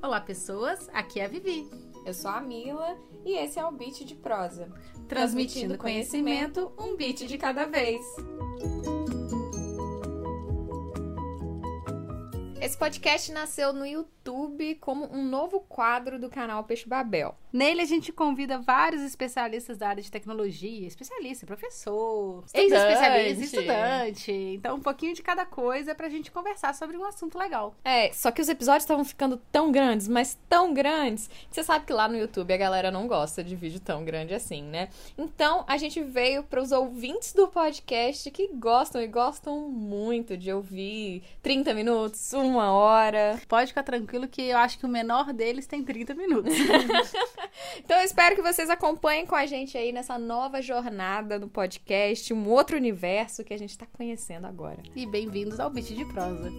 Olá, pessoas. Aqui é a Vivi. Eu sou a Mila e esse é o Beat de Prosa. Transmitindo conhecimento, um beat de cada vez. Esse podcast nasceu no YouTube como um novo quadro do canal Peixe Babel. Nele a gente convida vários especialistas da área de tecnologia, especialista, professor, ex-especialista, estudante. Então, um pouquinho de cada coisa pra gente conversar sobre um assunto legal. É, só que os episódios estavam ficando tão grandes, mas tão grandes, que você sabe que lá no YouTube a galera não gosta de vídeo tão grande assim, né? Então, a gente veio para os ouvintes do podcast que gostam e gostam muito de ouvir 30 minutos, uma hora. Pode ficar tranquilo que eu acho que o menor deles tem 30 minutos. Então eu espero que vocês acompanhem com a gente aí nessa nova jornada no podcast, um outro universo que a gente tá conhecendo agora. e bem-vindos ao Beat de Prosa.